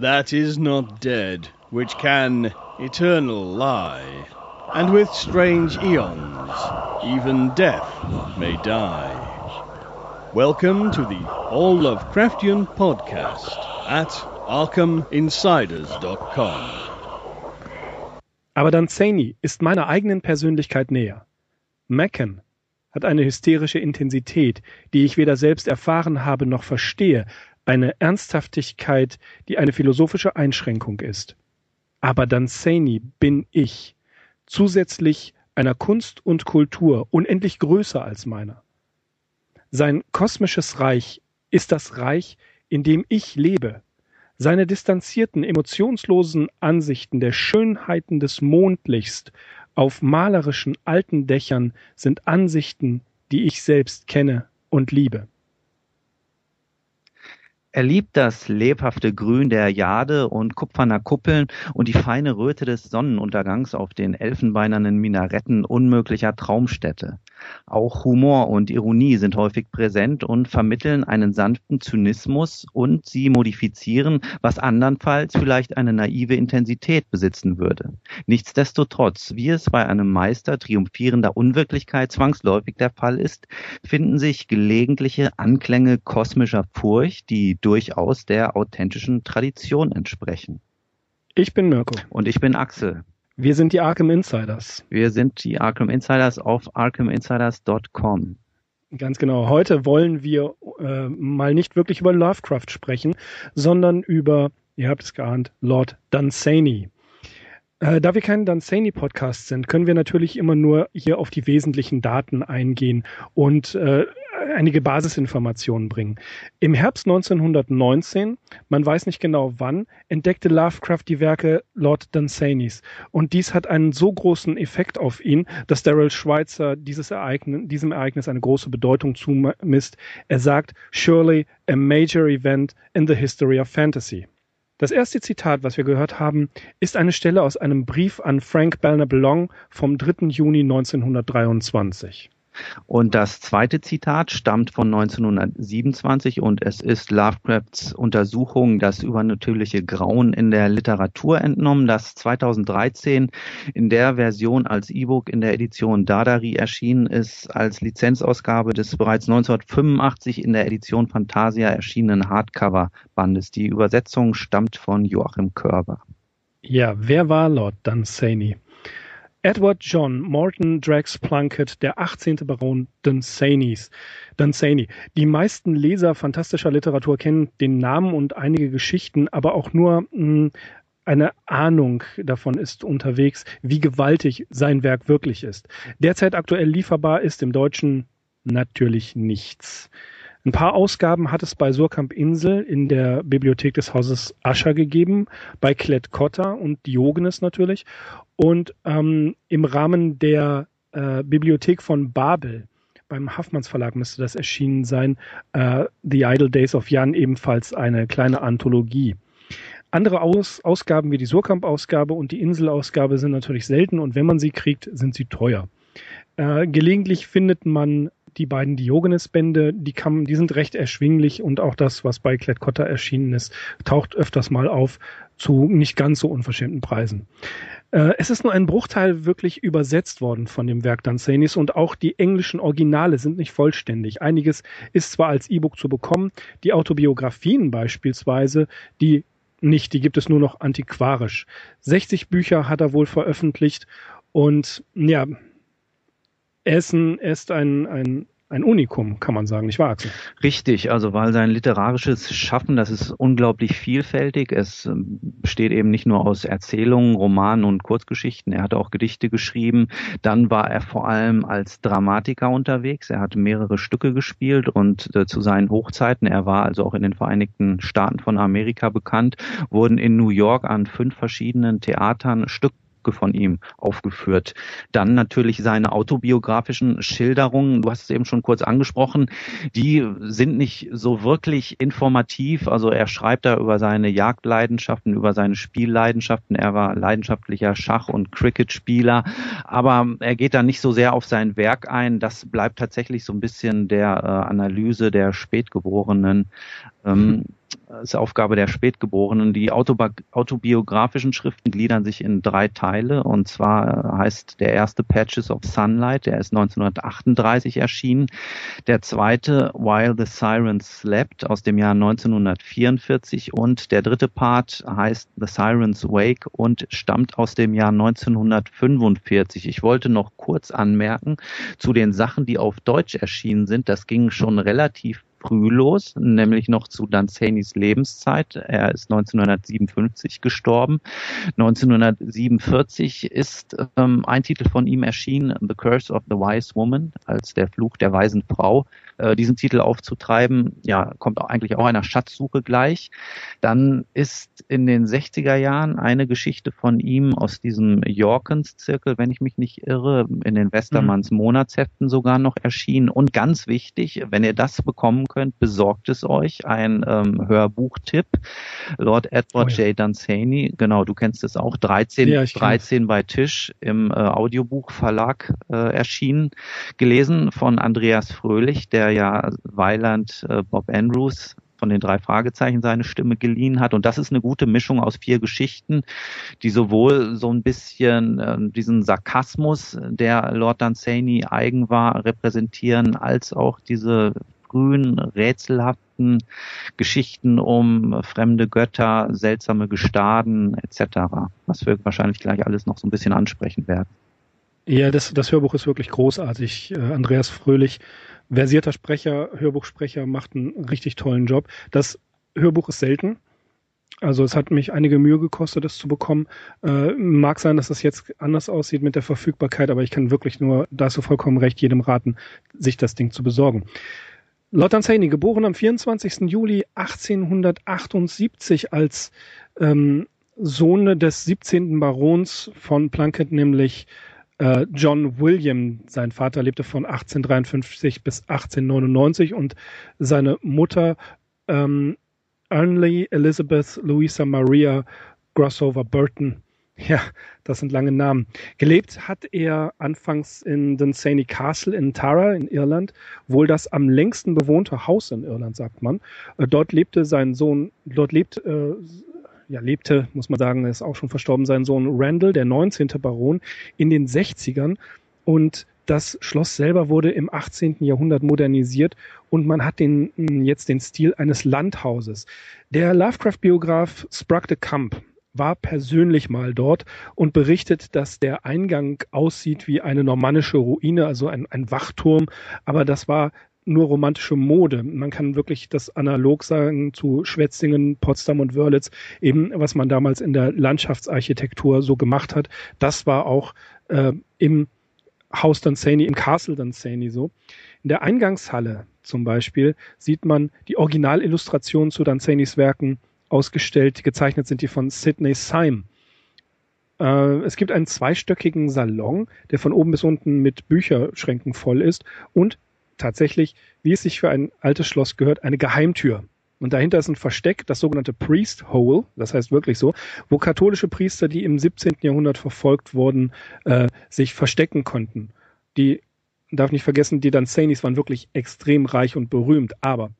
that is not dead, which can eternal lie, and with strange eons, even death may die. Welcome to the All Lovecraftian Podcast at ArkhamInsiders.com. Aber Danzani ist meiner eigenen Persönlichkeit näher. Macken hat eine hysterische Intensität, die ich weder selbst erfahren habe noch verstehe, eine Ernsthaftigkeit, die eine philosophische Einschränkung ist. Aber Danzani bin ich, zusätzlich einer Kunst und Kultur unendlich größer als meiner. Sein kosmisches Reich ist das Reich, in dem ich lebe. Seine distanzierten, emotionslosen Ansichten der Schönheiten des Mondlichts auf malerischen alten Dächern sind Ansichten, die ich selbst kenne und liebe. Er liebt das lebhafte Grün der Jade und kupferner Kuppeln und die feine Röte des Sonnenuntergangs auf den elfenbeinernen Minaretten unmöglicher Traumstätte. Auch Humor und Ironie sind häufig präsent und vermitteln einen sanften Zynismus und sie modifizieren, was andernfalls vielleicht eine naive Intensität besitzen würde. Nichtsdestotrotz, wie es bei einem Meister triumphierender Unwirklichkeit zwangsläufig der Fall ist, finden sich gelegentliche Anklänge kosmischer Furcht, die durchaus der authentischen Tradition entsprechen. Ich bin Mirko. Und ich bin Axel. Wir sind die Arkham Insiders. Wir sind die Arkham Insiders auf arkhaminsiders.com. Ganz genau. Heute wollen wir äh, mal nicht wirklich über Lovecraft sprechen, sondern über, ihr habt es geahnt, Lord Dunsany. Äh, da wir kein Dunsany-Podcast sind, können wir natürlich immer nur hier auf die wesentlichen Daten eingehen und äh, einige Basisinformationen bringen. Im Herbst 1919, man weiß nicht genau wann, entdeckte Lovecraft die Werke Lord Dunsanys. Und dies hat einen so großen Effekt auf ihn, dass Daryl Schweitzer dieses Ereignis, diesem Ereignis eine große Bedeutung zumisst. Er sagt, surely a major event in the history of fantasy. Das erste Zitat, was wir gehört haben, ist eine Stelle aus einem Brief an Frank Belknap Long vom 3. Juni 1923. Und das zweite Zitat stammt von 1927 und es ist Lovecrafts Untersuchung Das übernatürliche Grauen in der Literatur entnommen, das 2013 in der Version als E-Book in der Edition Dadari erschienen ist, als Lizenzausgabe des bereits 1985 in der Edition Fantasia erschienenen Hardcover-Bandes. Die Übersetzung stammt von Joachim Körber. Ja, wer war Lord Dunsany? Edward John Morton Drax Plunkett, der 18. Baron Dunsanys. Dunsany. Die meisten Leser fantastischer Literatur kennen den Namen und einige Geschichten, aber auch nur mh, hm, eine Ahnung davon ist unterwegs, wie gewaltig sein Werk wirklich ist. Derzeit aktuell lieferbar ist im Deutschen natürlich nichts. Ein paar Ausgaben hat es bei Surkamp Insel in der Bibliothek des Hauses Ascher gegeben, bei Klett Cotta und Diogenes natürlich. Und ähm, im Rahmen der äh, Bibliothek von Babel, beim Haffmanns Verlag müsste das erschienen sein, äh, The Idle Days of Jan ebenfalls eine kleine Anthologie. Andere Aus Ausgaben wie die Surkamp-Ausgabe und die Insel-Ausgabe sind natürlich selten und wenn man sie kriegt, sind sie teuer. Äh, gelegentlich findet man die beiden Diogenes-Bände, die, die sind recht erschwinglich und auch das, was bei Klett-Cotta erschienen ist, taucht öfters mal auf zu nicht ganz so unverschämten Preisen. Äh, es ist nur ein Bruchteil wirklich übersetzt worden von dem Werk Danzanis und auch die englischen Originale sind nicht vollständig. Einiges ist zwar als E-Book zu bekommen, die Autobiografien beispielsweise, die nicht, die gibt es nur noch antiquarisch. 60 Bücher hat er wohl veröffentlicht und ja, Essen ist ein, ein, ein Unikum, kann man sagen, nicht wahr, Axel? Richtig, also weil sein literarisches Schaffen, das ist unglaublich vielfältig. Es ähm, besteht eben nicht nur aus Erzählungen, Romanen und Kurzgeschichten. Er hat auch Gedichte geschrieben. Dann war er vor allem als Dramatiker unterwegs. Er hat mehrere Stücke gespielt und äh, zu seinen Hochzeiten, er war also auch in den Vereinigten Staaten von Amerika bekannt, wurden in New York an fünf verschiedenen Theatern Stücke von ihm aufgeführt. Dann natürlich seine autobiografischen Schilderungen, du hast es eben schon kurz angesprochen, die sind nicht so wirklich informativ. Also er schreibt da über seine Jagdleidenschaften, über seine Spielleidenschaften. Er war leidenschaftlicher Schach- und Cricketspieler, aber er geht da nicht so sehr auf sein Werk ein. Das bleibt tatsächlich so ein bisschen der äh, Analyse der Spätgeborenen ähm, ist Aufgabe der Spätgeborenen. Die autobiografischen Schriften gliedern sich in drei Teile und zwar heißt der erste Patches of Sunlight, der ist 1938 erschienen. Der zweite While the Sirens Slept aus dem Jahr 1944 und der dritte Part heißt The Sirens Wake und stammt aus dem Jahr 1945. Ich wollte noch kurz anmerken zu den Sachen, die auf Deutsch erschienen sind. Das ging schon relativ früh los, nämlich noch zu Danzanis Lebenszeit. Er ist 1957 gestorben. 1947 ist ähm, ein Titel von ihm erschienen, The Curse of the Wise Woman, als der Fluch der weisen Frau äh, diesen Titel aufzutreiben, ja, kommt auch eigentlich auch einer Schatzsuche gleich. Dann ist in den 60er Jahren eine Geschichte von ihm aus diesem Jorkens-Zirkel, wenn ich mich nicht irre, in den Westermanns mhm. Monatsheften sogar noch erschienen. Und ganz wichtig, wenn ihr das bekommen könnt, besorgt es euch, ein ähm, Hörbuchtipp. Lord Edward oh ja. J. Dunsany, genau, du kennst es auch, 13, ja, 13 bei Tisch im äh, Audiobuchverlag äh, erschienen, gelesen von Andreas Fröhlich, der ja Weiland äh, Bob Andrews von den drei Fragezeichen seine Stimme geliehen hat. Und das ist eine gute Mischung aus vier Geschichten, die sowohl so ein bisschen äh, diesen Sarkasmus, der Lord Dunsany eigen war, repräsentieren, als auch diese frühen, rätselhaften Geschichten um fremde Götter, seltsame Gestaden etc., was wir wahrscheinlich gleich alles noch so ein bisschen ansprechen werden. Ja, das, das Hörbuch ist wirklich großartig. Äh, Andreas Fröhlich versierter Sprecher, Hörbuchsprecher, macht einen richtig tollen Job. Das Hörbuch ist selten. Also es hat mich einige Mühe gekostet, das zu bekommen. Äh, mag sein, dass das jetzt anders aussieht mit der Verfügbarkeit, aber ich kann wirklich nur, da hast du vollkommen recht, jedem raten, sich das Ding zu besorgen. Lord Dunsany, geboren am 24. Juli 1878 als ähm, Sohn des 17. Barons von Plunkett, nämlich äh, John William, sein Vater lebte von 1853 bis 1899 und seine Mutter ähm, Ernley Elizabeth Louisa Maria Grossover Burton. Ja, das sind lange Namen. Gelebt hat er anfangs in Dunsany Castle in Tara in Irland, wohl das am längsten bewohnte Haus in Irland, sagt man. Äh, dort lebte sein Sohn, dort lebt äh, ja, lebte, muss man sagen, ist auch schon verstorben, sein Sohn Randall, der 19. Baron, in den 60ern. Und das Schloss selber wurde im 18. Jahrhundert modernisiert und man hat den, hm, jetzt den Stil eines Landhauses. Der Lovecraft-Biograf Sprague de Camp war persönlich mal dort und berichtet, dass der Eingang aussieht wie eine normannische Ruine, also ein, ein Wachturm, aber das war nur romantische Mode. Man kann wirklich das analog sagen zu Schwetzingen, Potsdam und Wörlitz, eben was man damals in der Landschaftsarchitektur so gemacht hat. Das war auch äh, im Haus Dunsany, im Castle Dunsany so. In der Eingangshalle zum Beispiel sieht man die Originalillustrationen zu Dunsanys Werken ausgestellt. Gezeichnet sind die von Sidney Syme. Äh, es gibt einen zweistöckigen Salon, der von oben bis unten mit Bücherschränken voll ist und tatsächlich, wie es sich für ein altes Schloss gehört, eine Geheimtür. Und dahinter ist ein Versteck, das sogenannte Priest Hole, das heißt wirklich so, wo katholische Priester, die im 17. Jahrhundert verfolgt wurden, äh, sich verstecken konnten. Die, darf nicht vergessen, die Danzanis waren wirklich extrem reich und berühmt, aber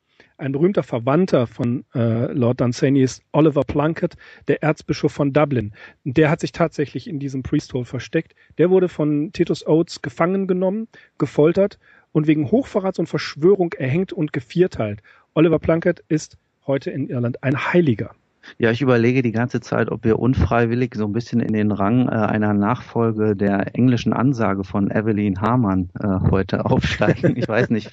ein berühmter Verwandter von äh, Lord Dunsany ist Oliver Plunkett, der Erzbischof von Dublin. Der hat sich tatsächlich in diesem Priesthole versteckt. Der wurde von Titus Oates gefangen genommen, gefoltert und wegen Hochverrats und Verschwörung erhängt und gevierteilt. Oliver Plunkett ist heute in Irland ein Heiliger. Ja, ich überlege die ganze Zeit, ob wir unfreiwillig so ein bisschen in den Rang äh, einer Nachfolge der englischen Ansage von Evelyn Hamann äh, heute aufsteigen. Ich weiß nicht,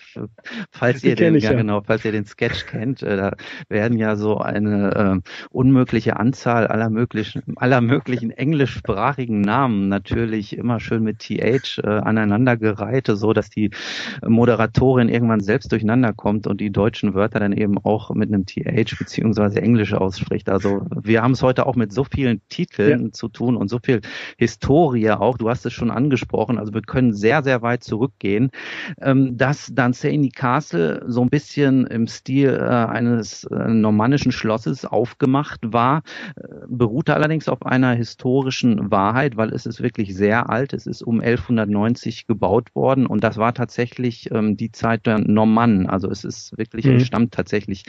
falls ihr den, ja, ja, genau, falls ihr den Sketch kennt, äh, da werden ja so eine äh, unmögliche Anzahl aller möglichen, aller möglichen englischsprachigen Namen natürlich immer schön mit TH äh, aneinandergereiht, so dass die Moderatorin irgendwann selbst durcheinander kommt und die deutschen Wörter dann eben auch mit einem TH beziehungsweise Englisch ausspricht spricht. Also wir haben es heute auch mit so vielen Titeln ja. zu tun und so viel Historie auch. Du hast es schon angesprochen. Also wir können sehr, sehr weit zurückgehen. Ähm, dass Dunsany Castle so ein bisschen im Stil äh, eines äh, normannischen Schlosses aufgemacht war, äh, beruhte allerdings auf einer historischen Wahrheit, weil es ist wirklich sehr alt. Es ist um 1190 gebaut worden und das war tatsächlich ähm, die Zeit der Normannen. Also es ist wirklich, mhm. entstammt tatsächlich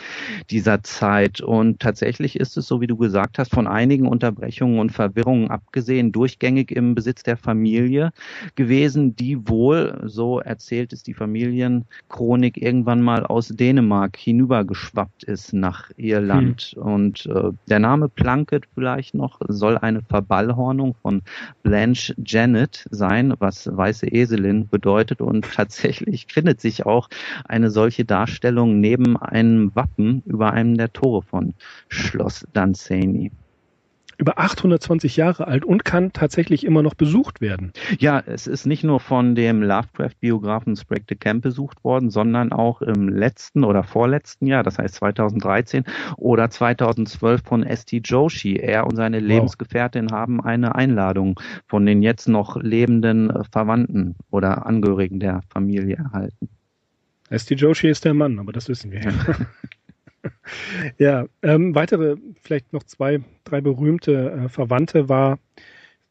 dieser Zeit. Und tatsächlich ist es, so wie du gesagt hast, von einigen Unterbrechungen und Verwirrungen abgesehen, durchgängig im Besitz der Familie gewesen, die wohl, so erzählt es die Familienchronik, irgendwann mal aus Dänemark hinübergeschwappt ist nach Irland. Mhm. Und äh, der Name Plunkett vielleicht noch soll eine Verballhornung von Blanche Janet sein, was weiße Eselin bedeutet. Und tatsächlich findet sich auch eine solche Darstellung neben einem Wappen über einem der Tore von Schloss Dunsany über 820 Jahre alt und kann tatsächlich immer noch besucht werden. Ja, es ist nicht nur von dem Lovecraft-Biografen Sprague de Camp besucht worden, sondern auch im letzten oder vorletzten Jahr, das heißt 2013 oder 2012 von S.T. Joshi. Er und seine Lebensgefährtin wow. haben eine Einladung von den jetzt noch lebenden Verwandten oder Angehörigen der Familie erhalten. S.T. Joshi ist der Mann, aber das wissen wir ja. ja, ähm, weitere, vielleicht noch zwei, drei berühmte äh, Verwandte war,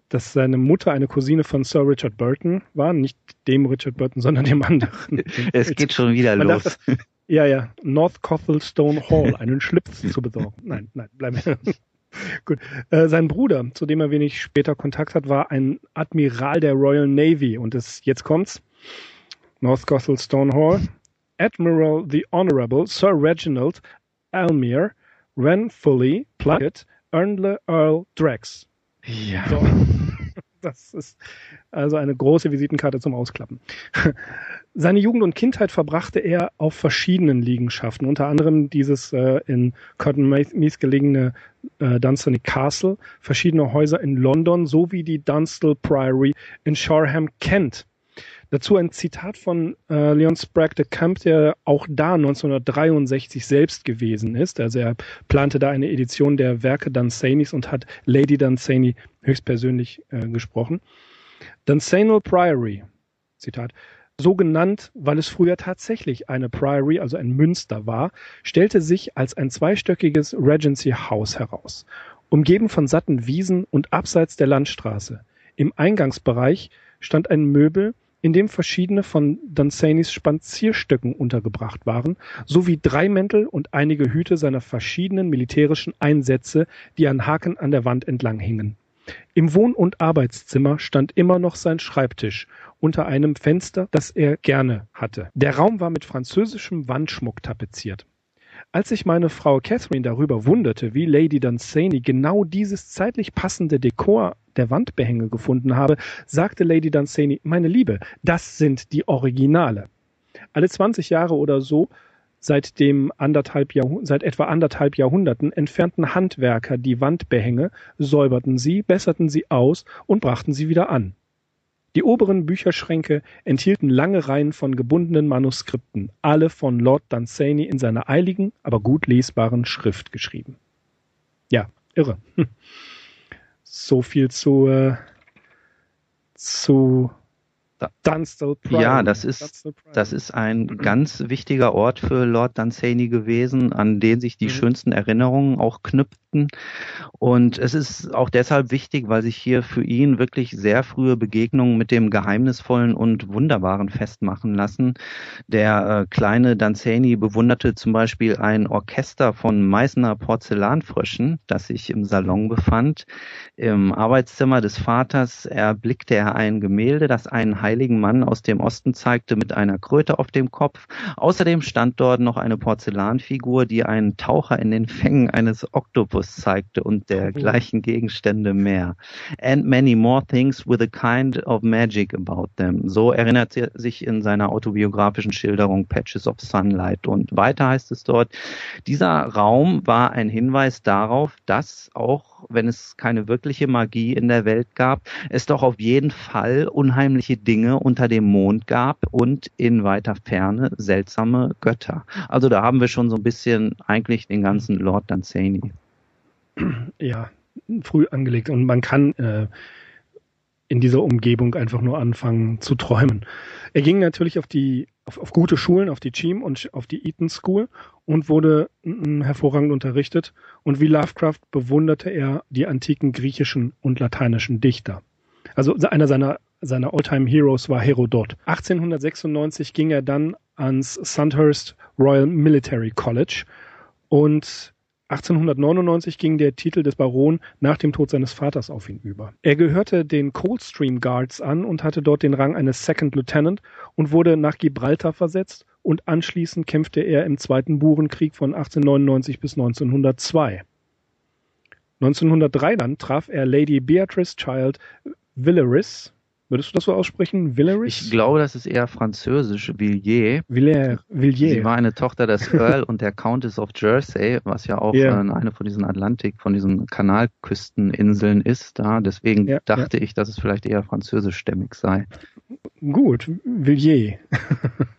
dass seine Mutter eine Cousine von Sir Richard Burton war, nicht dem Richard Burton, sondern dem anderen. es geht schon wieder Man los. Das, ja, ja, North Cothelstone Hall, einen Schlips zu besorgen. Nein, nein, bleiben wir. Gut. Äh, sein Bruder, zu dem er wenig später Kontakt hat, war ein Admiral der Royal Navy und es, jetzt kommt's. North Cothelstone Hall. Admiral the Honorable Sir Reginald Almere, Renfully, Plunkett, Ernle Earl Drax. Ja. So. Das ist also eine große Visitenkarte zum Ausklappen. Seine Jugend und Kindheit verbrachte er auf verschiedenen Liegenschaften, unter anderem dieses äh, in Cotton Meath gelegene äh, Dunstany Castle, verschiedene Häuser in London sowie die Dunstall Priory in Shoreham, Kent. Dazu ein Zitat von äh, Leon Sprague de Camp, der auch da 1963 selbst gewesen ist. Also er plante da eine Edition der Werke Dunsaneys und hat Lady Dunsany höchstpersönlich äh, gesprochen. Dunsanal Priory, Zitat, so genannt, weil es früher tatsächlich eine Priory, also ein Münster war, stellte sich als ein zweistöckiges Regency House heraus, umgeben von satten Wiesen und abseits der Landstraße. Im Eingangsbereich stand ein Möbel, in dem verschiedene von Dunsanys Spazierstöcken untergebracht waren, sowie drei Mäntel und einige Hüte seiner verschiedenen militärischen Einsätze, die an Haken an der Wand entlang hingen. Im Wohn- und Arbeitszimmer stand immer noch sein Schreibtisch unter einem Fenster, das er gerne hatte. Der Raum war mit französischem Wandschmuck tapeziert. Als sich meine Frau Catherine darüber wunderte, wie Lady Dunsany genau dieses zeitlich passende Dekor der Wandbehänge gefunden habe, sagte Lady Dunsany, meine Liebe, das sind die Originale. Alle 20 Jahre oder so Seit, dem anderthalb seit etwa anderthalb Jahrhunderten entfernten Handwerker die Wandbehänge, säuberten sie, besserten sie aus und brachten sie wieder an. Die oberen Bücherschränke enthielten lange Reihen von gebundenen Manuskripten, alle von Lord Dunsany in seiner eiligen, aber gut lesbaren Schrift geschrieben. Ja, irre. So viel zu, äh, zu Dunstall Priory. Ja, das ist, das ist ein ganz wichtiger Ort für Lord Dunsany gewesen, an den sich die mhm. schönsten Erinnerungen auch knüpften. Und es ist auch deshalb wichtig, weil sich hier für ihn wirklich sehr frühe Begegnungen mit dem Geheimnisvollen und Wunderbaren festmachen lassen. Der äh, kleine Dunsany bewunderte zum Beispiel ein Orchester von Meißner Porzellanfröschen, das sich im Salon befand. Im Arbeitszimmer des Vaters erblickte er ein Gemälde, das einen heiligen Mann aus dem Osten zeigte mit einer Kröte auf dem Kopf. Außerdem stand dort noch eine Porzellanfigur, die einen Taucher in den Fängen eines Oktopus zeigte und dergleichen Gegenstände mehr. And many more things with a kind of magic about them. So erinnert er sich in seiner autobiografischen Schilderung Patches of Sunlight. Und weiter heißt es dort, dieser Raum war ein Hinweis darauf, dass auch wenn es keine wirkliche Magie in der Welt gab, es doch auf jeden Fall unheimliche Dinge unter dem Mond gab und in weiter Ferne seltsame Götter. Also da haben wir schon so ein bisschen eigentlich den ganzen Lord Dunsany. ja früh angelegt und man kann äh, in dieser Umgebung einfach nur anfangen zu träumen. Er ging natürlich auf die auf, auf gute Schulen, auf die Cheam und auf die Eton School und wurde m, hervorragend unterrichtet. Und wie Lovecraft bewunderte er die antiken griechischen und lateinischen Dichter. Also einer seiner seiner Alltime Heroes war Herodot. 1896 ging er dann ans Sandhurst Royal Military College und 1899 ging der Titel des Baron nach dem Tod seines Vaters auf ihn über. Er gehörte den Coldstream Guards an und hatte dort den Rang eines Second Lieutenant und wurde nach Gibraltar versetzt und anschließend kämpfte er im Zweiten Burenkrieg von 1899 bis 1902. 1903 dann traf er Lady Beatrice Child Villeris, Würdest du das so aussprechen? Villeris? Ich glaube, das ist eher französisch. Villiers. Villiers. Villiers. Sie war eine Tochter des Earl und der Countess of Jersey, was ja auch yeah. äh, eine von diesen Atlantik, von diesen Kanalküsteninseln ist da. Deswegen ja, dachte ja. ich, dass es vielleicht eher französischstämmig sei. Gut, Villiers.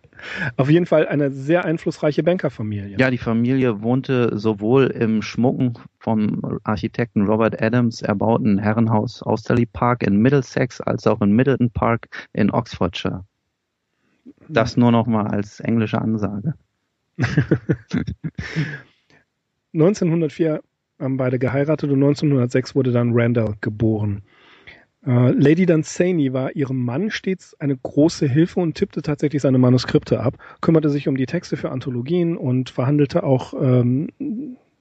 Auf jeden Fall eine sehr einflussreiche Bankerfamilie. Ja, die Familie wohnte sowohl im Schmucken vom Architekten Robert Adams erbauten Herrenhaus Austerley Park in Middlesex als auch in Middleton Park in Oxfordshire. Das nur noch mal als englische Ansage. 1904 haben beide geheiratet und 1906 wurde dann Randall geboren. Uh, Lady Dunsany war ihrem Mann stets eine große Hilfe und tippte tatsächlich seine Manuskripte ab, kümmerte sich um die Texte für Anthologien und verhandelte auch ähm,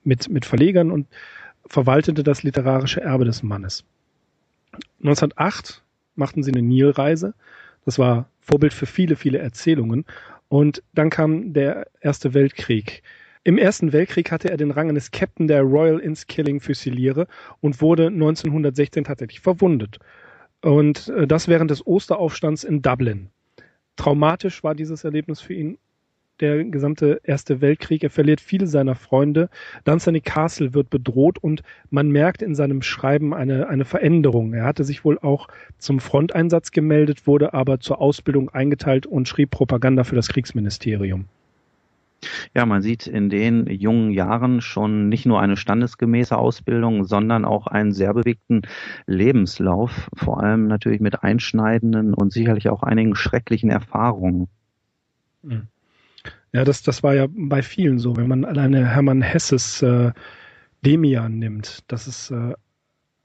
mit, mit Verlegern und verwaltete das literarische Erbe des Mannes. 1908 machten sie eine Nilreise. Das war Vorbild für viele, viele Erzählungen. Und dann kam der Erste Weltkrieg. Im Ersten Weltkrieg hatte er den Rang eines Captain der Royal Inskilling Füsiliere und wurde 1916 tatsächlich verwundet. Und äh, das während des Osteraufstands in Dublin. Traumatisch war dieses Erlebnis für ihn der gesamte Erste Weltkrieg. Er verliert viele seiner Freunde. Dunsany Castle wird bedroht und man merkt in seinem Schreiben eine, eine Veränderung. Er hatte sich wohl auch zum Fronteinsatz gemeldet, wurde aber zur Ausbildung eingeteilt und schrieb Propaganda für das Kriegsministerium. Ja, man sieht in den jungen Jahren schon nicht nur eine standesgemäße Ausbildung, sondern auch einen sehr bewegten Lebenslauf, vor allem natürlich mit einschneidenden und sicherlich auch einigen schrecklichen Erfahrungen. Mhm. Ja, das, das war ja bei vielen so. Wenn man alleine Hermann Hesses äh, Demian nimmt, das ist äh,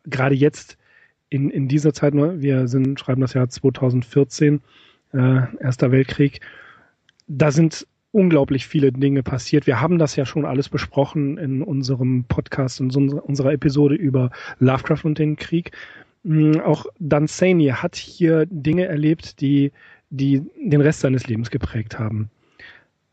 gerade jetzt in, in dieser Zeit, ne, wir sind, schreiben das Jahr 2014, äh, Erster Weltkrieg, da sind unglaublich viele Dinge passiert. Wir haben das ja schon alles besprochen in unserem Podcast, in unserer Episode über Lovecraft und den Krieg. Mm, auch Dan Saney hat hier Dinge erlebt, die, die den Rest seines Lebens geprägt haben.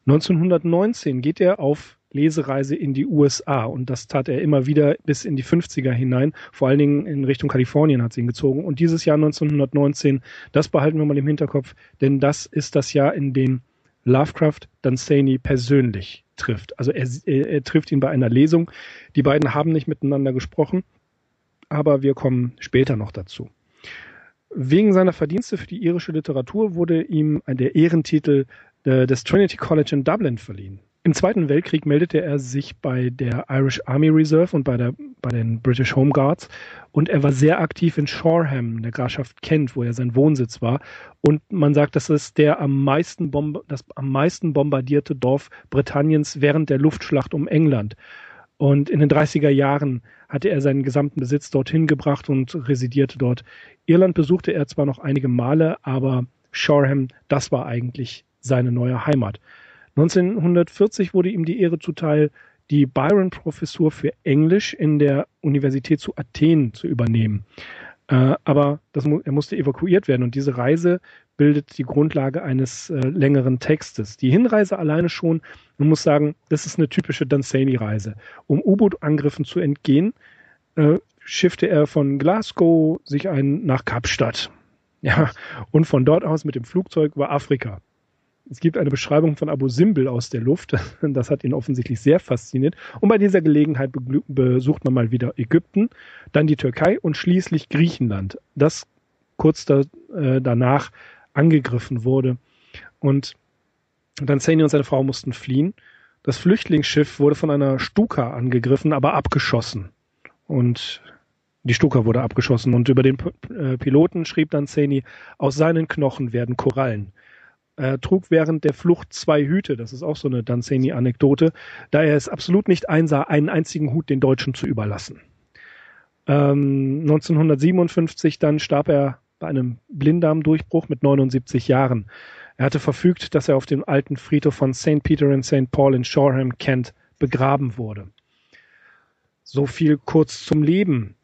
1919 geht er auf Lesereise in die USA und das tat er immer wieder bis in die 50er hinein. Vor allen Dingen in Richtung Kalifornien hat sie ihn gezogen. Und dieses Jahr 1919, das behalten wir mal im Hinterkopf, denn das ist das Jahr, in dem Lovecraft Dunsany persönlich trifft. Also er, er, er trifft ihn bei einer Lesung. Die beiden haben nicht miteinander gesprochen, aber wir kommen später noch dazu. Wegen seiner Verdienste für die irische Literatur wurde ihm der Ehrentitel äh, des Trinity College in Dublin verliehen. Im Zweiten Weltkrieg meldete er sich bei der Irish Army Reserve und bei, der, bei den British Home Guards und er war sehr aktiv in Shoreham, der Grafschaft Kent, wo er sein Wohnsitz war. Und man sagt, das ist der am meisten, Bomb das am meisten bombardierte Dorf Britanniens während der Luftschlacht um England. Und in den 30er Jahren hatte er seinen gesamten Besitz dorthin gebracht und residierte dort. Irland besuchte er zwar noch einige Male, aber Shoreham, das war eigentlich seine neue Heimat. 1940 wurde ihm die Ehre zuteil, die Byron-Professur für Englisch in der Universität zu Athen zu übernehmen. Äh, aber das, er musste evakuiert werden und diese Reise bildet die Grundlage eines äh, längeren Textes. Die Hinreise alleine schon, man muss sagen, das ist eine typische Dunsany-Reise. Um U-Boot-Angriffen zu entgehen, äh, schiffte er von Glasgow sich ein nach Kapstadt. Ja, und von dort aus mit dem Flugzeug über Afrika. Es gibt eine Beschreibung von Abu Simbel aus der Luft. Das hat ihn offensichtlich sehr fasziniert. Und bei dieser Gelegenheit besucht man mal wieder Ägypten, dann die Türkei und schließlich Griechenland, das kurz da, äh, danach angegriffen wurde. Und dann Zane und seine Frau mussten fliehen. Das Flüchtlingsschiff wurde von einer Stuka angegriffen, aber abgeschossen. und die Stuka wurde abgeschossen. Und über den P äh, Piloten schrieb dann Zeni, aus seinen Knochen werden Korallen. Er trug während der Flucht zwei Hüte, das ist auch so eine Danzeni-Anekdote, da er es absolut nicht einsah, einen einzigen Hut den Deutschen zu überlassen. Ähm, 1957 dann starb er bei einem Blinddarmdurchbruch mit 79 Jahren. Er hatte verfügt, dass er auf dem alten Friedhof von St. Peter and St. Paul in Shoreham, Kent, begraben wurde. So viel kurz zum Leben.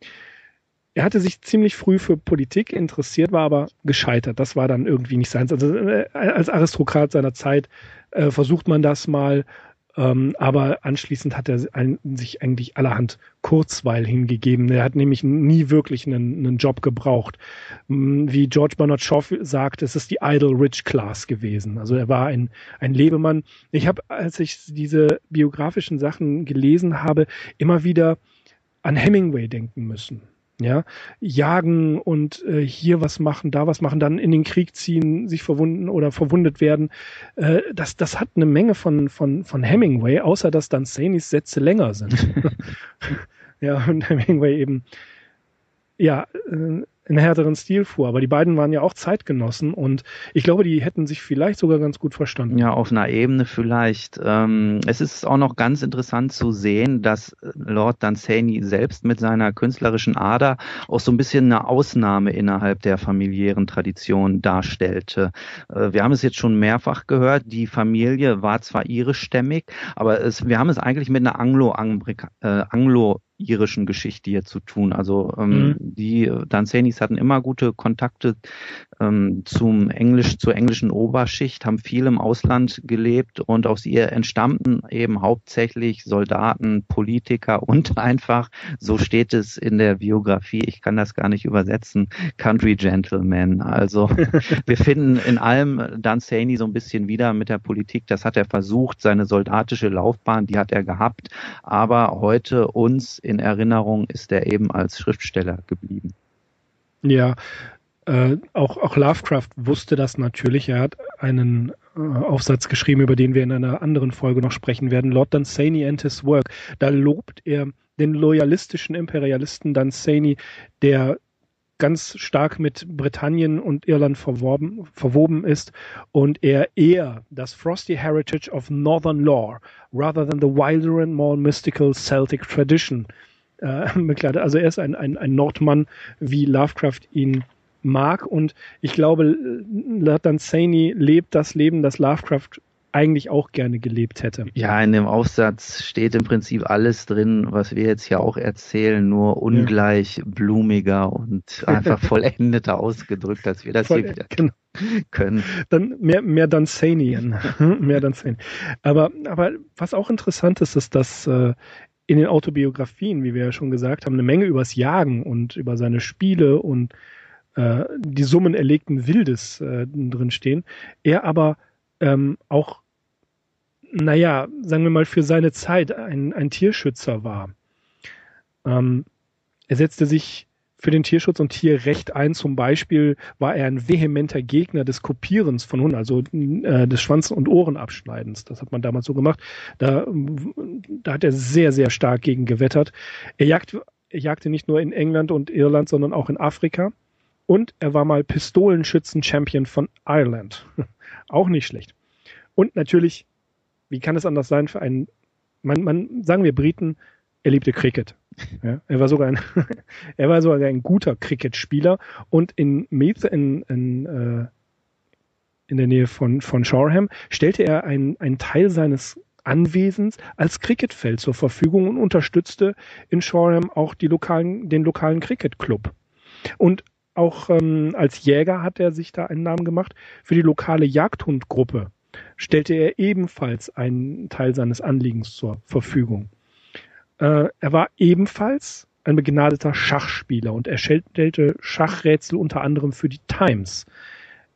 Er hatte sich ziemlich früh für Politik interessiert, war aber gescheitert. Das war dann irgendwie nicht seins. Also äh, als Aristokrat seiner Zeit äh, versucht man das mal, ähm, aber anschließend hat er ein, sich eigentlich allerhand Kurzweil hingegeben. Er hat nämlich nie wirklich einen, einen Job gebraucht. Mm, wie George Bernard Shaw sagt, es ist die Idle Rich Class gewesen. Also er war ein, ein Lebemann. Ich habe, als ich diese biografischen Sachen gelesen habe, immer wieder an Hemingway denken müssen ja, jagen und äh, hier was machen, da was machen, dann in den Krieg ziehen, sich verwunden oder verwundet werden. Äh, das, das hat eine Menge von, von, von Hemingway, außer dass dann Sanis Sätze länger sind. ja, und Hemingway eben, ja, äh, einen härteren Stil fuhr. Aber die beiden waren ja auch Zeitgenossen und ich glaube, die hätten sich vielleicht sogar ganz gut verstanden. Ja, auf einer Ebene vielleicht. Ähm, es ist auch noch ganz interessant zu sehen, dass Lord Dunsany selbst mit seiner künstlerischen Ader auch so ein bisschen eine Ausnahme innerhalb der familiären Tradition darstellte. Äh, wir haben es jetzt schon mehrfach gehört, die Familie war zwar irischstämmig, aber es, wir haben es eigentlich mit einer Anglo-Anglo äh, Anglo irischen Geschichte hier zu tun. Also ähm, mhm. die Danzanis hatten immer gute Kontakte ähm, zum Englisch, zur englischen Oberschicht, haben viel im Ausland gelebt und aus ihr entstammten eben hauptsächlich Soldaten, Politiker und einfach, so steht es in der Biografie, ich kann das gar nicht übersetzen, Country Gentlemen. Also wir finden in allem Danzani so ein bisschen wieder mit der Politik. Das hat er versucht, seine soldatische Laufbahn, die hat er gehabt, aber heute uns in Erinnerung ist er eben als Schriftsteller geblieben. Ja, äh, auch, auch Lovecraft wusste das natürlich. Er hat einen äh, Aufsatz geschrieben, über den wir in einer anderen Folge noch sprechen werden. Lord Dunsany and his Work. Da lobt er den loyalistischen Imperialisten Dunsany, der ganz stark mit Britannien und Irland verworben, verwoben ist und er eher das frosty heritage of Northern Lore rather than the wilder and more mystical Celtic tradition äh. Also er ist ein, ein, ein Nordmann, wie Lovecraft ihn mag und ich glaube, Latan Saini lebt das Leben, das Lovecraft eigentlich auch gerne gelebt hätte. Ja, in dem Aufsatz steht im Prinzip alles drin, was wir jetzt hier auch erzählen, nur ungleich ja. blumiger und einfach vollendeter ausgedrückt, als wir das Voll, hier wieder genau. können. Dann mehr, mehr Dunsanian. mehr Dunsanian. Aber, aber was auch interessant ist, ist, dass äh, in den Autobiografien, wie wir ja schon gesagt haben, eine Menge übers Jagen und über seine Spiele und äh, die Summen erlegten Wildes äh, drin stehen. Er aber ähm, auch naja, sagen wir mal, für seine Zeit ein, ein Tierschützer war. Ähm, er setzte sich für den Tierschutz und Tierrecht ein. Zum Beispiel war er ein vehementer Gegner des Kopierens von Hunden, also äh, des Schwanz- und Ohrenabschneidens. Das hat man damals so gemacht. Da, da hat er sehr, sehr stark gegen gewettert. Er, jagt, er jagte nicht nur in England und Irland, sondern auch in Afrika. Und er war mal Pistolenschützen-Champion von Ireland. auch nicht schlecht. Und natürlich wie kann es anders sein für einen, man, man, sagen wir Briten, er liebte Cricket. Ja, er war sogar ein, er war sogar ein guter Cricket-Spieler und in Meath in, in, äh, in der Nähe von, von Shoreham stellte er einen, einen Teil seines Anwesens als Cricketfeld zur Verfügung und unterstützte in Shoreham auch die lokalen, den lokalen Cricket-Club. Und auch ähm, als Jäger hat er sich da einen Namen gemacht für die lokale Jagdhundgruppe stellte er ebenfalls einen Teil seines Anliegens zur Verfügung. Äh, er war ebenfalls ein begnadeter Schachspieler und er stellte Schachrätsel unter anderem für die Times.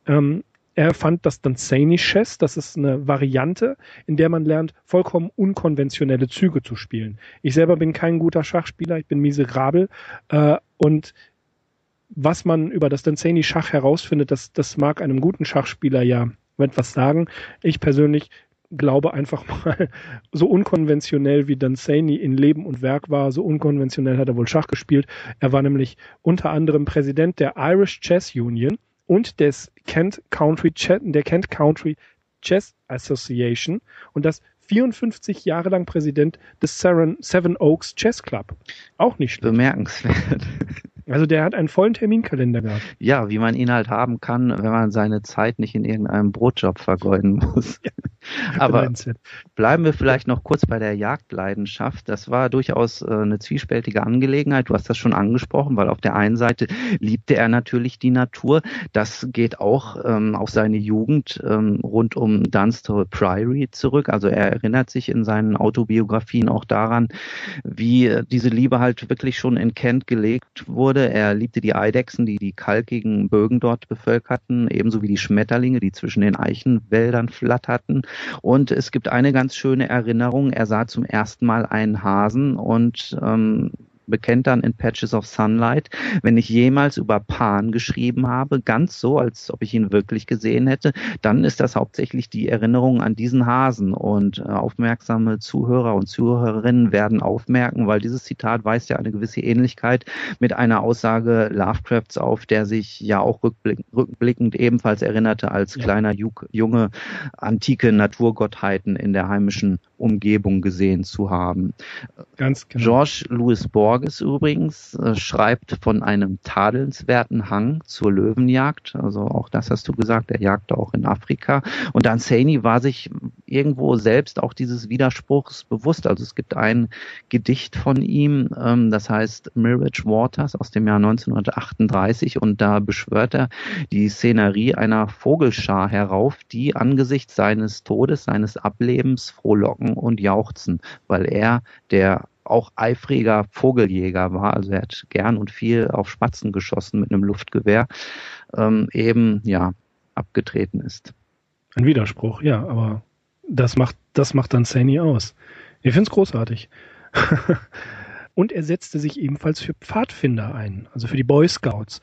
Ähm, er fand das Danzani Chess, das ist eine Variante, in der man lernt, vollkommen unkonventionelle Züge zu spielen. Ich selber bin kein guter Schachspieler, ich bin miserabel äh, und was man über das Danzani Schach herausfindet, das, das mag einem guten Schachspieler ja etwas sagen. Ich persönlich glaube einfach mal, so unkonventionell wie Dunsany in Leben und Werk war, so unkonventionell hat er wohl Schach gespielt. Er war nämlich unter anderem Präsident der Irish Chess Union und des Kent Country, der Kent Country Chess Association und das 54 Jahre lang Präsident des Seven Oaks Chess Club. Auch nicht schlecht. Bemerkenswert. Also der hat einen vollen Terminkalender gehabt. Ja, wie man ihn halt haben kann, wenn man seine Zeit nicht in irgendeinem Brotjob vergeuden muss. Ja, Aber bleiben wir vielleicht noch kurz bei der Jagdleidenschaft. Das war durchaus äh, eine zwiespältige Angelegenheit. Du hast das schon angesprochen, weil auf der einen Seite liebte er natürlich die Natur. Das geht auch ähm, auf seine Jugend ähm, rund um Dunstable Priory zurück. Also er erinnert sich in seinen Autobiografien auch daran, wie diese Liebe halt wirklich schon in Kent gelegt wurde wurde. Er liebte die Eidechsen, die die kalkigen Bögen dort bevölkerten, ebenso wie die Schmetterlinge, die zwischen den Eichenwäldern flatterten. Und es gibt eine ganz schöne Erinnerung. Er sah zum ersten Mal einen Hasen und ähm, bekennt dann in Patches of Sunlight, wenn ich jemals über Pan geschrieben habe, ganz so, als ob ich ihn wirklich gesehen hätte, dann ist das hauptsächlich die Erinnerung an diesen Hasen. Und äh, aufmerksame Zuhörer und Zuhörerinnen werden aufmerken, weil dieses Zitat weist ja eine gewisse Ähnlichkeit mit einer Aussage Lovecrafts auf, der sich ja auch rückblick rückblickend ebenfalls erinnerte, als ja. kleiner Junge antike Naturgottheiten in der heimischen Umgebung gesehen zu haben. Ganz genau. George Louis Borges übrigens äh, schreibt von einem tadelnswerten Hang zur Löwenjagd. Also auch das hast du gesagt, er jagte auch in Afrika. Und Dunsany war sich irgendwo selbst auch dieses Widerspruchs bewusst. Also es gibt ein Gedicht von ihm, ähm, das heißt Mirage Waters aus dem Jahr 1938 und da beschwört er die Szenerie einer Vogelschar herauf, die angesichts seines Todes, seines Ablebens frohlocken und Jauchzen, weil er, der auch eifriger Vogeljäger war, also er hat gern und viel auf Spatzen geschossen mit einem Luftgewehr, ähm, eben ja abgetreten ist. Ein Widerspruch, ja, aber das macht das macht dann Sani aus. Ich finde es großartig. und er setzte sich ebenfalls für Pfadfinder ein, also für die Boy Scouts.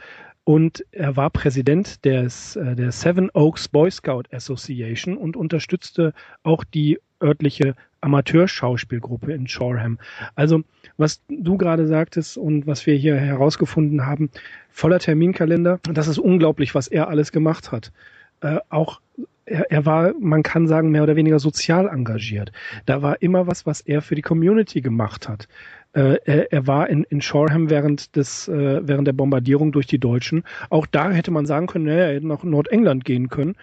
Und er war Präsident des, äh, der Seven Oaks Boy Scout Association und unterstützte auch die örtliche Amateurschauspielgruppe in Shoreham. Also, was du gerade sagtest und was wir hier herausgefunden haben, voller Terminkalender, das ist unglaublich, was er alles gemacht hat. Äh, auch er, er war, man kann sagen, mehr oder weniger sozial engagiert. Da war immer was, was er für die Community gemacht hat. Äh, er, war in, in Shoreham während des äh, während der Bombardierung durch die Deutschen. Auch da hätte man sagen können, naja, er hätte nach Nordengland gehen können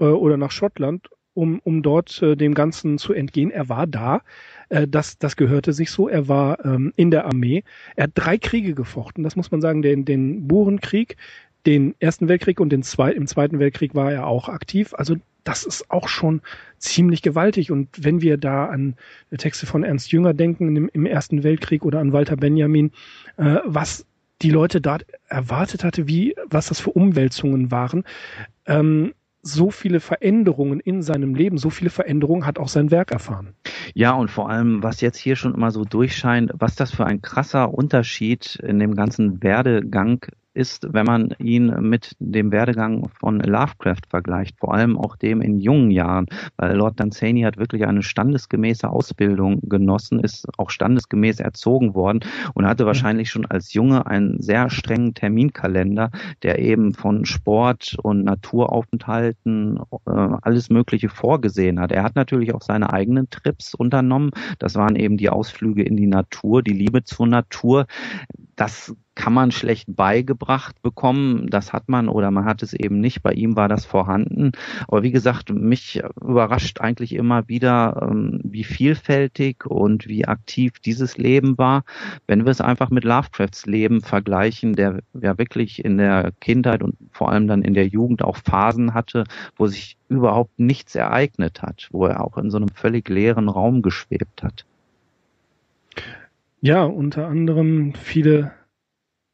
äh, oder nach Schottland um, um dort dem Ganzen zu entgehen. Er war da, das, das gehörte sich so. Er war ähm, in der Armee. Er hat drei Kriege gefochten, das muss man sagen, den, den Burenkrieg, den Ersten Weltkrieg und den Zwei im Zweiten Weltkrieg war er auch aktiv. Also das ist auch schon ziemlich gewaltig. Und wenn wir da an Texte von Ernst Jünger denken im, im Ersten Weltkrieg oder an Walter Benjamin, äh, was die Leute dort erwartet hatte, wie, was das für Umwälzungen waren, ähm, so viele Veränderungen in seinem Leben, so viele Veränderungen hat auch sein Werk erfahren. Ja, und vor allem, was jetzt hier schon immer so durchscheint, was das für ein krasser Unterschied in dem ganzen Werdegang ist, wenn man ihn mit dem Werdegang von Lovecraft vergleicht, vor allem auch dem in jungen Jahren, weil Lord Dunsany hat wirklich eine standesgemäße Ausbildung genossen, ist auch standesgemäß erzogen worden und hatte wahrscheinlich schon als Junge einen sehr strengen Terminkalender, der eben von Sport und Naturaufenthalten äh, alles Mögliche vorgesehen hat. Er hat natürlich auch seine eigenen Trips unternommen. Das waren eben die Ausflüge in die Natur, die Liebe zur Natur. Das kann man schlecht beigebracht bekommen. Das hat man oder man hat es eben nicht. Bei ihm war das vorhanden. Aber wie gesagt, mich überrascht eigentlich immer wieder, ähm, wie vielfältig und wie aktiv dieses Leben war. Wenn wir es einfach mit Lovecrafts Leben vergleichen, der ja wirklich in der Kindheit und vor allem dann in der Jugend auch Phasen hatte, wo sich überhaupt nichts ereignet hat, wo er auch in so einem völlig leeren Raum geschwebt hat. Ja, unter anderem viele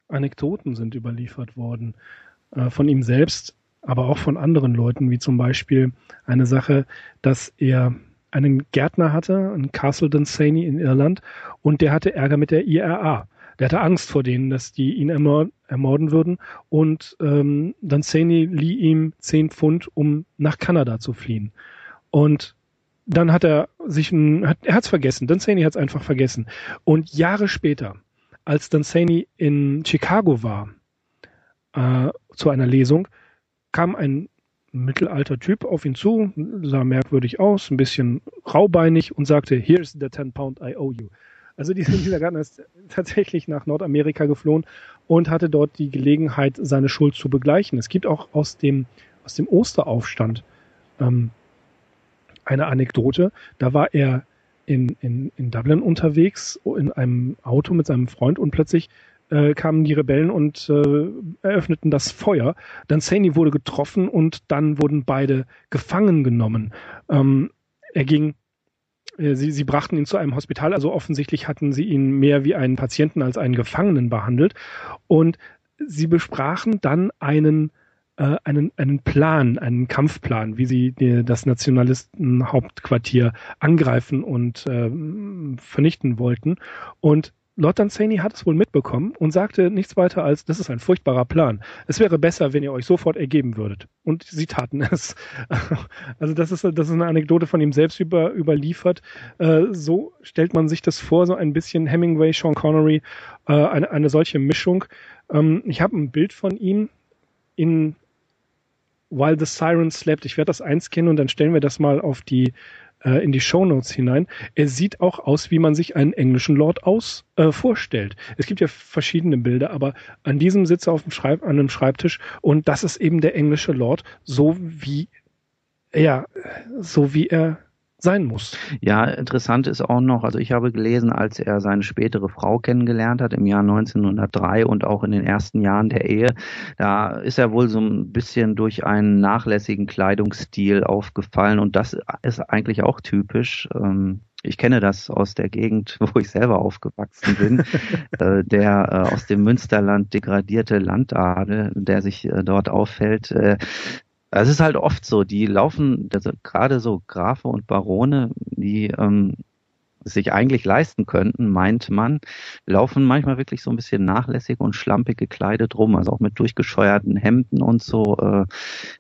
Anekdoten sind überliefert worden äh, von ihm selbst, aber auch von anderen Leuten, wie zum Beispiel eine Sache, dass er einen Gärtner hatte, einen Castle Dunsany in Irland, und der hatte Ärger mit der IRA. Der hatte Angst vor denen, dass die ihn ermorden würden. Und ähm, Dunsany lieh ihm zehn Pfund, um nach Kanada zu fliehen. Und dann hat er sich ein, hat, er hat's vergessen. Dunsany hat's einfach vergessen. Und Jahre später, als Dunsany in Chicago war, äh, zu einer Lesung, kam ein mittelalter Typ auf ihn zu, sah merkwürdig aus, ein bisschen raubeinig und sagte, here's the 10 pound I owe you. Also dieser, Gärtner ist tatsächlich nach Nordamerika geflohen und hatte dort die Gelegenheit, seine Schuld zu begleichen. Es gibt auch aus dem, aus dem Osteraufstand ähm, eine Anekdote. Da war er in, in, in Dublin unterwegs, in einem Auto mit seinem Freund und plötzlich äh, kamen die Rebellen und äh, eröffneten das Feuer. Dann Saney wurde getroffen und dann wurden beide gefangen genommen. Ähm, er ging äh, Sie, sie brachten ihn zu einem Hospital, also offensichtlich hatten sie ihn mehr wie einen Patienten als einen Gefangenen behandelt. Und sie besprachen dann einen äh, einen, einen Plan, einen Kampfplan, wie sie die, das Nationalistenhauptquartier angreifen und äh, vernichten wollten. Und Lord Dunsany hat es wohl mitbekommen und sagte nichts weiter als, das ist ein furchtbarer Plan. Es wäre besser, wenn ihr euch sofort ergeben würdet. Und sie taten es. Also das ist, das ist eine Anekdote von ihm selbst über, überliefert. Äh, so stellt man sich das vor, so ein bisschen Hemingway, Sean Connery, äh, eine, eine solche Mischung. Ähm, ich habe ein Bild von ihm in While the Siren Slept. Ich werde das einscannen und dann stellen wir das mal auf die äh, in die Shownotes hinein. Er sieht auch aus, wie man sich einen englischen Lord aus äh, vorstellt. Es gibt ja verschiedene Bilder, aber an diesem sitzt er auf dem Schreib an einem Schreibtisch und das ist eben der englische Lord, so wie ja, so wie er sein muss. Ja, interessant ist auch noch, also ich habe gelesen, als er seine spätere Frau kennengelernt hat im Jahr 1903 und auch in den ersten Jahren der Ehe, da ist er wohl so ein bisschen durch einen nachlässigen Kleidungsstil aufgefallen und das ist eigentlich auch typisch. Ähm, ich kenne das aus der Gegend, wo ich selber aufgewachsen bin, äh, der äh, aus dem Münsterland degradierte Landadel, der sich äh, dort auffällt, es ist halt oft so, die laufen, also gerade so Grafe und Barone, die ähm, sich eigentlich leisten könnten, meint man, laufen manchmal wirklich so ein bisschen nachlässig und schlampig gekleidet rum, also auch mit durchgescheuerten Hemden und so. Äh,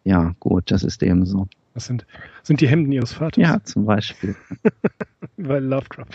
ja, gut, das ist dem so. Das sind, sind die Hemden ihres Vaters? Ja, zum Beispiel. Weil Lovecraft.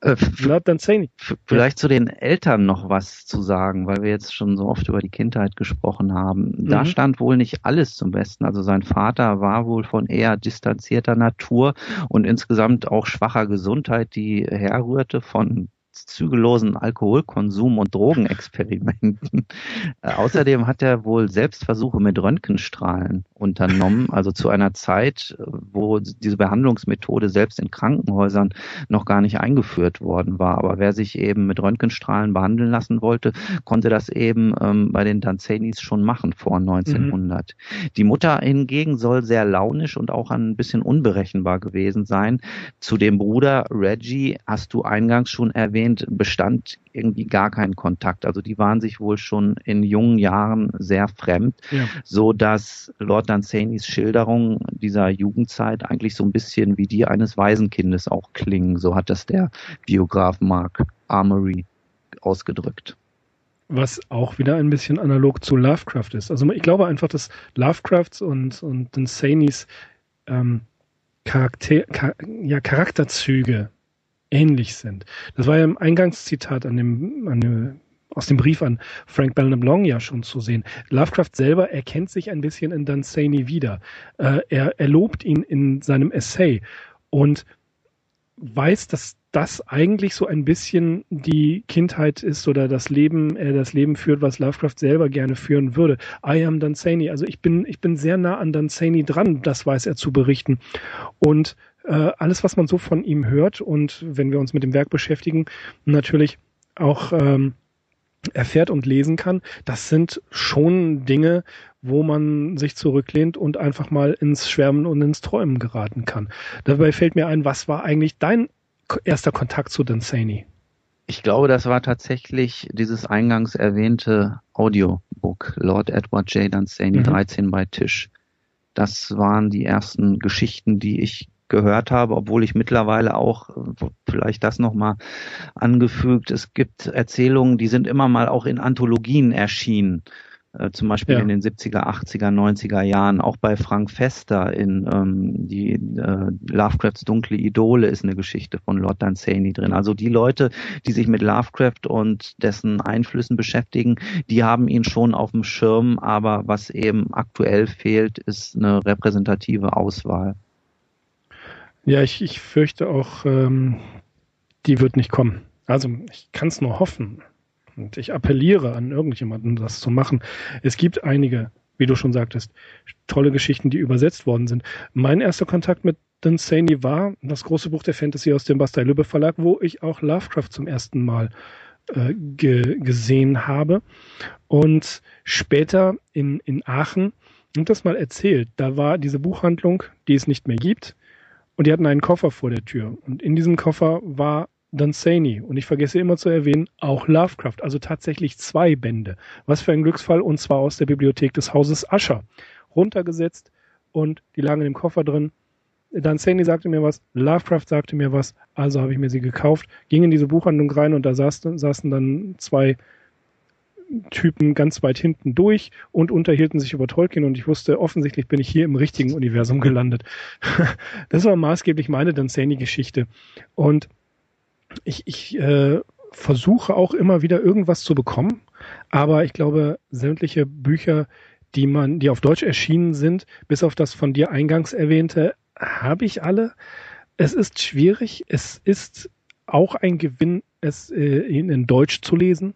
Äh, vielleicht zu den Eltern noch was zu sagen, weil wir jetzt schon so oft über die Kindheit gesprochen haben. Da mhm. stand wohl nicht alles zum Besten. Also sein Vater war wohl von eher distanzierter Natur und insgesamt auch schwacher Gesundheit, die herrührte von zügellosen Alkoholkonsum und Drogenexperimenten. äh, außerdem hat er wohl Selbstversuche mit Röntgenstrahlen unternommen, also zu einer Zeit, wo diese Behandlungsmethode selbst in Krankenhäusern noch gar nicht eingeführt worden war. Aber wer sich eben mit Röntgenstrahlen behandeln lassen wollte, konnte das eben ähm, bei den Danzanis schon machen vor 1900. Mhm. Die Mutter hingegen soll sehr launisch und auch ein bisschen unberechenbar gewesen sein. Zu dem Bruder Reggie hast du eingangs schon erwähnt, erwähnt, bestand irgendwie gar kein Kontakt. Also die waren sich wohl schon in jungen Jahren sehr fremd, ja. so dass Lord Danzanis Schilderungen dieser Jugendzeit eigentlich so ein bisschen wie die eines Waisenkindes auch klingen. So hat das der Biograf Mark Armory ausgedrückt. Was auch wieder ein bisschen analog zu Lovecraft ist. Also ich glaube einfach, dass Lovecrafts und, und Danzanis ähm, Charakter, ja, Charakterzüge ähnlich sind. Das war ja im Eingangszitat an dem, an dem aus dem Brief an Frank Long ja schon zu sehen. Lovecraft selber erkennt sich ein bisschen in Dunsany wieder. Äh, er, er lobt ihn in seinem Essay und weiß, dass das eigentlich so ein bisschen die Kindheit ist oder das Leben, er das Leben führt, was Lovecraft selber gerne führen würde. I am Dunsany. Also ich bin, ich bin sehr nah an Dunsany dran, das weiß er zu berichten. Und äh, alles, was man so von ihm hört und wenn wir uns mit dem Werk beschäftigen, natürlich auch ähm, erfährt und lesen kann, das sind schon Dinge, wo man sich zurücklehnt und einfach mal ins Schwärmen und ins Träumen geraten kann. Dabei fällt mir ein, was war eigentlich dein erster Kontakt zu Dunsany? Ich glaube, das war tatsächlich dieses eingangs erwähnte Audiobook, Lord Edward J. Dunsany, mhm. 13 bei Tisch. Das waren die ersten Geschichten, die ich gehört habe, obwohl ich mittlerweile auch, vielleicht das nochmal angefügt, es gibt Erzählungen, die sind immer mal auch in Anthologien erschienen. äh, zum Beispiel ja. in den 70er, 80er, 90er Jahren. Auch bei Frank Fester in ähm, die äh, Lovecrafts dunkle Idole ist eine Geschichte von Lord Dunsany drin. Also die Leute, die sich mit Lovecraft und dessen Einflüssen beschäftigen, die haben ihn schon auf dem Schirm, aber was eben aktuell fehlt, ist eine repräsentative Auswahl. Ja, ich, ich fürchte auch, ähm, die wird nicht kommen. Also ich kann es nur hoffen. Und ich appelliere an irgendjemanden, das zu machen. Es gibt einige, wie du schon sagtest, tolle Geschichten, die übersetzt worden sind. Mein erster Kontakt mit Dunsany war das große Buch der Fantasy aus dem Bastei Lübbe Verlag, wo ich auch Lovecraft zum ersten Mal äh, ge gesehen habe. Und später in, in Aachen, und das mal erzählt, da war diese Buchhandlung, die es nicht mehr gibt, und die hatten einen Koffer vor der Tür. Und in diesem Koffer war Dunsany. Und ich vergesse immer zu erwähnen, auch Lovecraft. Also tatsächlich zwei Bände. Was für ein Glücksfall. Und zwar aus der Bibliothek des Hauses Ascher. Runtergesetzt und die lagen im Koffer drin. Dunsany sagte mir was, Lovecraft sagte mir was, also habe ich mir sie gekauft, ging in diese Buchhandlung rein und da saßen, saßen dann zwei Typen ganz weit hinten durch und unterhielten sich über Tolkien und ich wusste, offensichtlich bin ich hier im richtigen Universum gelandet. das war maßgeblich meine Dunsany-Geschichte. Und ich, ich äh, versuche auch immer wieder irgendwas zu bekommen, aber ich glaube, sämtliche Bücher, die man, die auf Deutsch erschienen sind, bis auf das von dir eingangs erwähnte, habe ich alle. Es ist schwierig. Es ist auch ein Gewinn, es äh, in Deutsch zu lesen.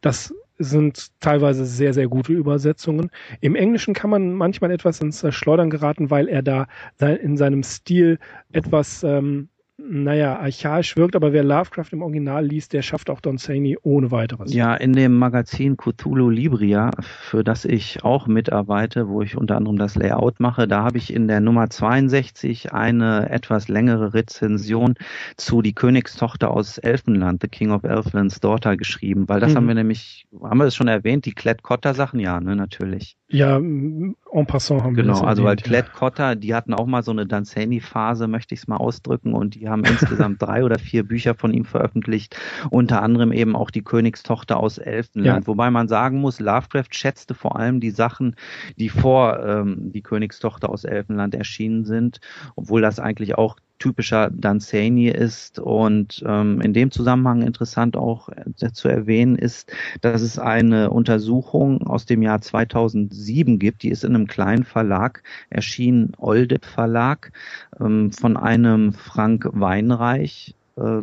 Das sind teilweise sehr, sehr gute Übersetzungen. Im Englischen kann man manchmal etwas ins Schleudern geraten, weil er da in seinem Stil etwas ähm, naja, archaisch wirkt, aber wer Lovecraft im Original liest, der schafft auch Don Saney ohne weiteres. Ja, in dem Magazin Cthulhu Libria, für das ich auch mitarbeite, wo ich unter anderem das Layout mache, da habe ich in der Nummer 62 eine etwas längere Rezension zu Die Königstochter aus Elfenland, The King of Elfland's Daughter geschrieben, weil das mhm. haben wir nämlich, haben wir das schon erwähnt, die Klett-Cotta-Sachen, ja, ne, natürlich. Ja, en passant haben wir Genau, also weil Klett-Cotta, die hatten auch mal so eine Dunsany-Phase, möchte ich es mal ausdrücken, und die haben insgesamt drei oder vier Bücher von ihm veröffentlicht, unter anderem eben auch die Königstochter aus Elfenland. Ja. Wobei man sagen muss, Lovecraft schätzte vor allem die Sachen, die vor ähm, die Königstochter aus Elfenland erschienen sind, obwohl das eigentlich auch typischer Dunsany ist. Und ähm, in dem Zusammenhang interessant auch äh, zu erwähnen ist, dass es eine Untersuchung aus dem Jahr 2007 gibt, die ist in einem kleinen Verlag erschienen, Oldip Verlag, ähm, von einem Frank Weinreich. Äh,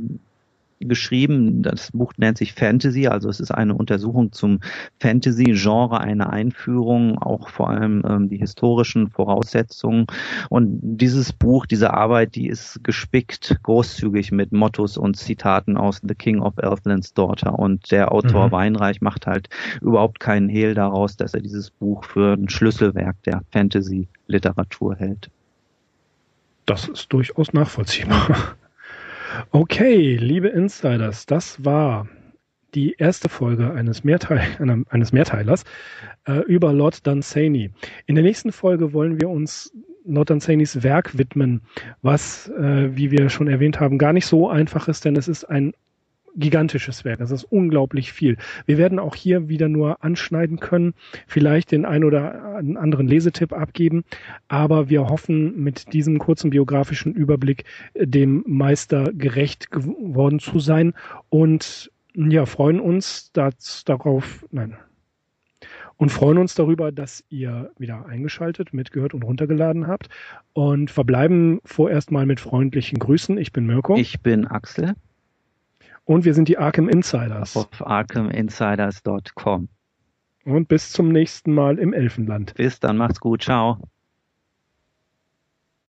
geschrieben. Das Buch nennt sich Fantasy, also es ist eine Untersuchung zum Fantasy-Genre, eine Einführung, auch vor allem ähm, die historischen Voraussetzungen. Und dieses Buch, diese Arbeit, die ist gespickt, großzügig mit Mottos und Zitaten aus The King of Elfland's Daughter. Und der Autor mhm. Weinreich macht halt überhaupt keinen Hehl daraus, dass er dieses Buch für ein Schlüsselwerk der Fantasy-Literatur hält. Das ist durchaus nachvollziehbar. Okay, liebe Insiders, das war die erste Folge eines, Mehrteil, eines Mehrteilers äh, über Lord Dunsany. In der nächsten Folge wollen wir uns Lord Dunsanys Werk widmen, was, äh, wie wir schon erwähnt haben, gar nicht so einfach ist, denn es ist ein gigantisches Werk. Das ist unglaublich viel. Wir werden auch hier wieder nur anschneiden können, vielleicht den ein oder anderen Lesetipp abgeben, aber wir hoffen mit diesem kurzen biografischen Überblick äh, dem Meister gerecht geworden zu sein und ja, freuen uns das, darauf, nein, und freuen uns darüber, dass ihr wieder eingeschaltet, mitgehört und runtergeladen habt und verbleiben vorerst mal mit freundlichen Grüßen. Ich bin Mirko. Ich bin Axel. Und wir sind die Arkham Insiders. Auf arkhaminsiders.com. Und bis zum nächsten Mal im Elfenland. Bis dann, macht's gut, ciao.